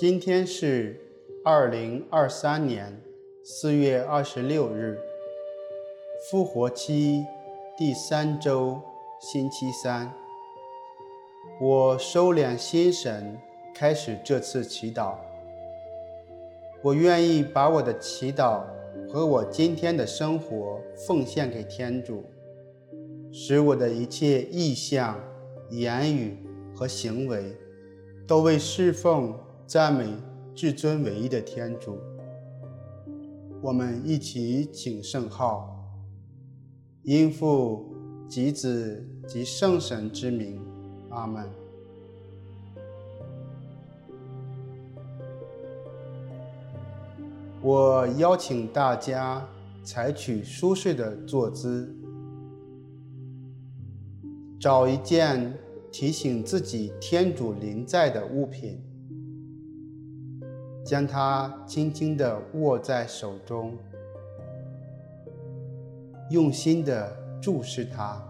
今天是二零二三年四月二十六日，复活期第三周星期三。我收敛心神，开始这次祈祷。我愿意把我的祈祷和我今天的生活奉献给天主，使我的一切意向、言语和行为都为侍奉。赞美至尊唯一的天主，我们一起请圣号，因父及子及圣神之名，阿门。我邀请大家采取舒适的坐姿，找一件提醒自己天主临在的物品。将它轻轻地握在手中，用心地注视它，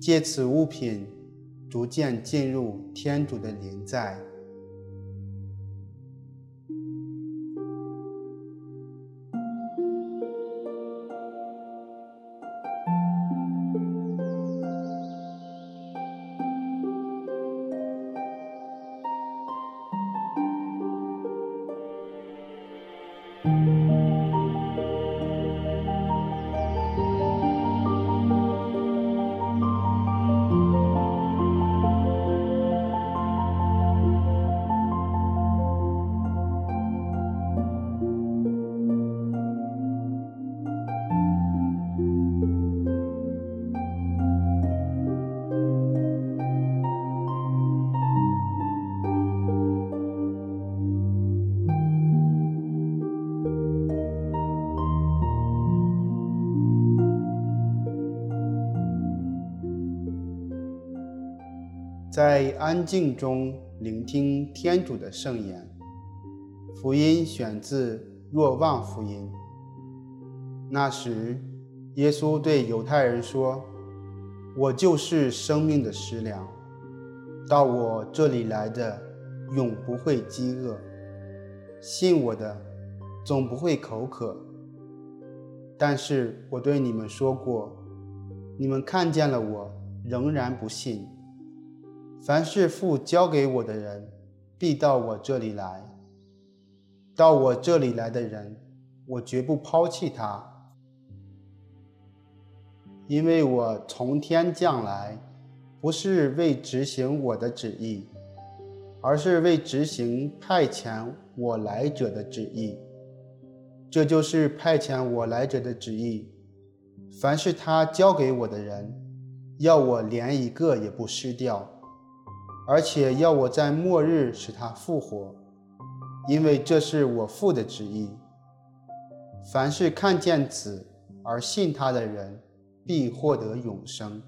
借此物品逐渐进入天主的临在。在安静中聆听天主的圣言。福音选自若望福音。那时，耶稣对犹太人说：“我就是生命的食粮，到我这里来的永不会饥饿，信我的总不会口渴。但是我对你们说过，你们看见了我，仍然不信。”凡是父交给我的人，必到我这里来。到我这里来的人，我绝不抛弃他，因为我从天降来，不是为执行我的旨意，而是为执行派遣我来者的旨意。这就是派遣我来者的旨意。凡是他交给我的人，要我连一个也不失掉。而且要我在末日使他复活，因为这是我父的旨意。凡是看见子而信他的人，必获得永生，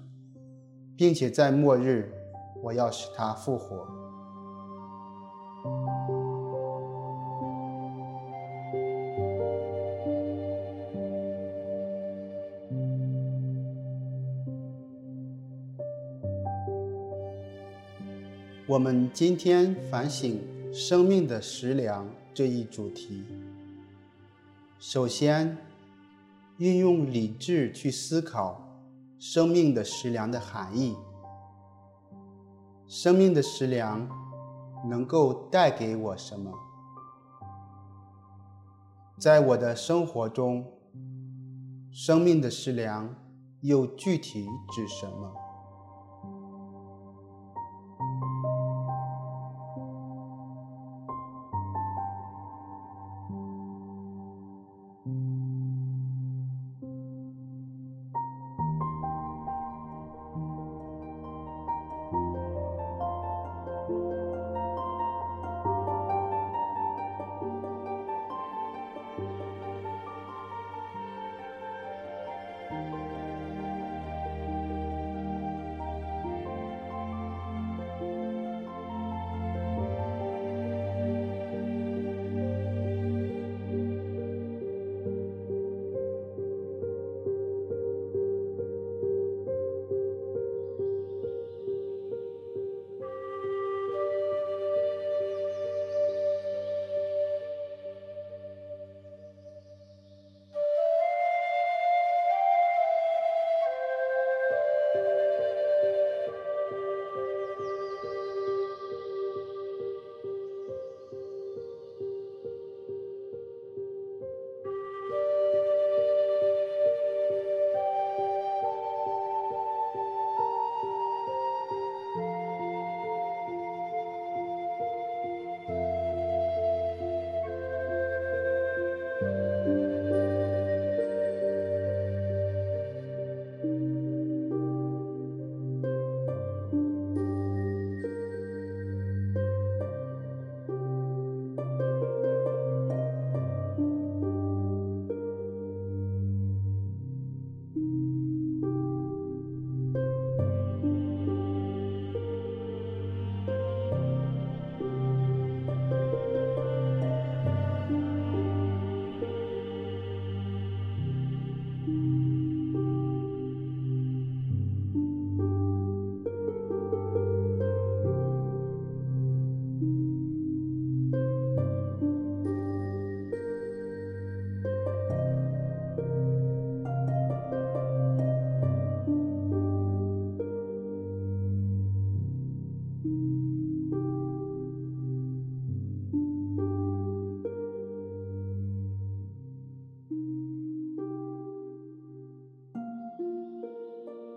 并且在末日，我要使他复活。我们今天反省“生命的食粮”这一主题。首先，运用理智去思考“生命的食粮”的含义。生命的食粮能够带给我什么？在我的生活中，生命的食粮又具体指什么？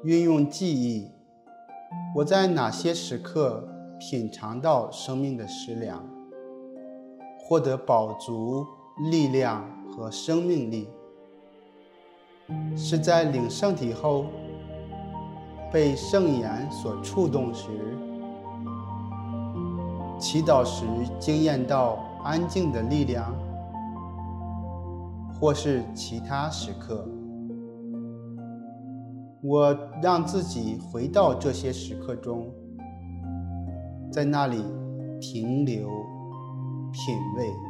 运用记忆，我在哪些时刻品尝到生命的食粮，获得饱足力量和生命力？是在领圣体后，被圣言所触动时，祈祷时惊艳到安静的力量，或是其他时刻。我让自己回到这些时刻中，在那里停留、品味。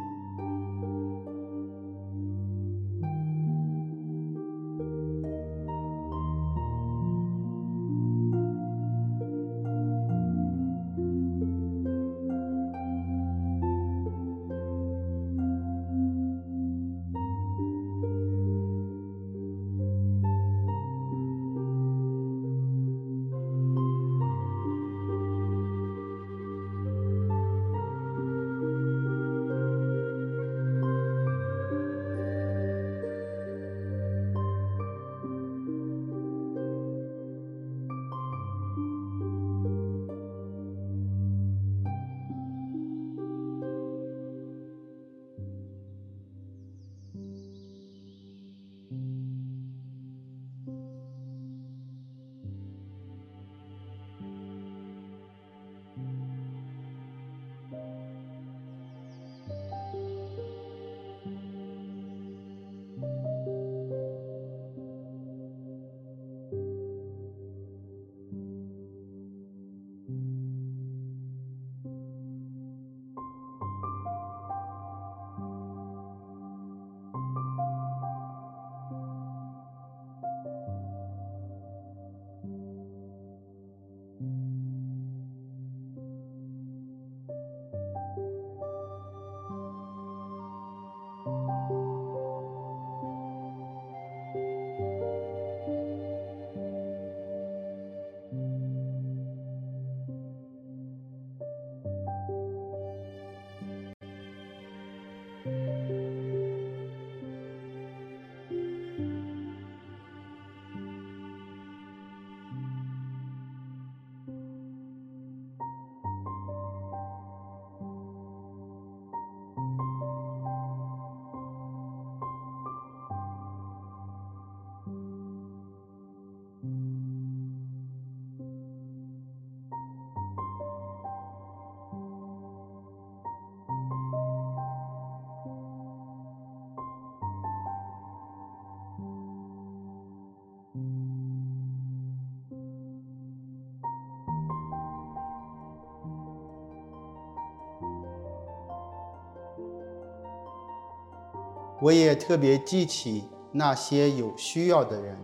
我也特别记起那些有需要的人，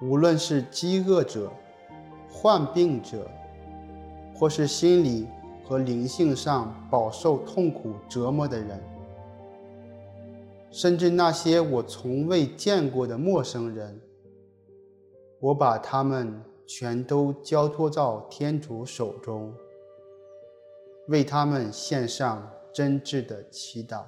无论是饥饿者、患病者，或是心理和灵性上饱受痛苦折磨的人，甚至那些我从未见过的陌生人，我把他们全都交托到天主手中，为他们献上真挚的祈祷。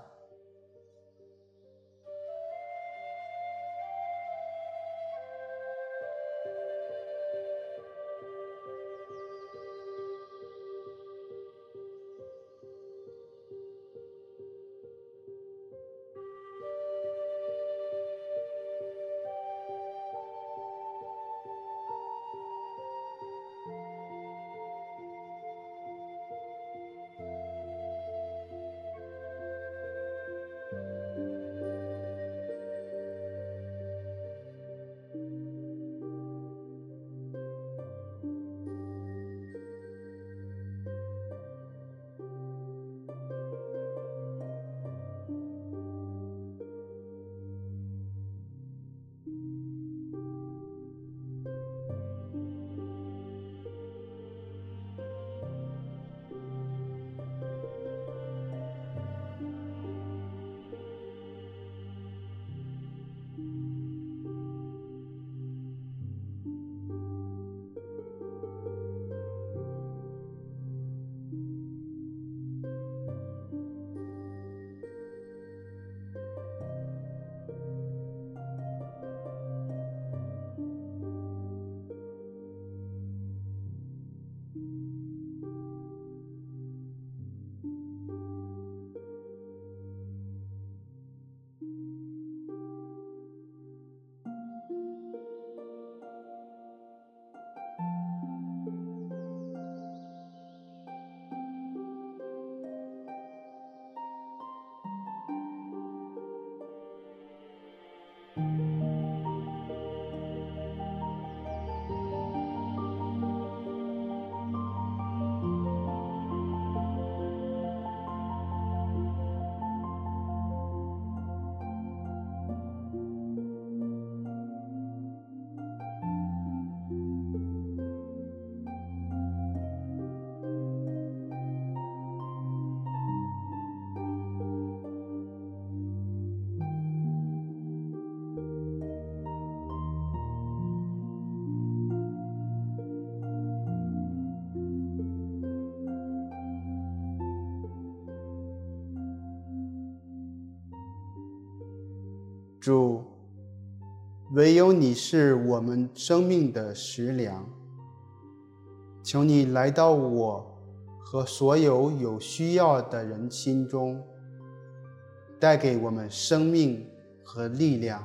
主，唯有你是我们生命的食粮。求你来到我和所有有需要的人心中，带给我们生命和力量。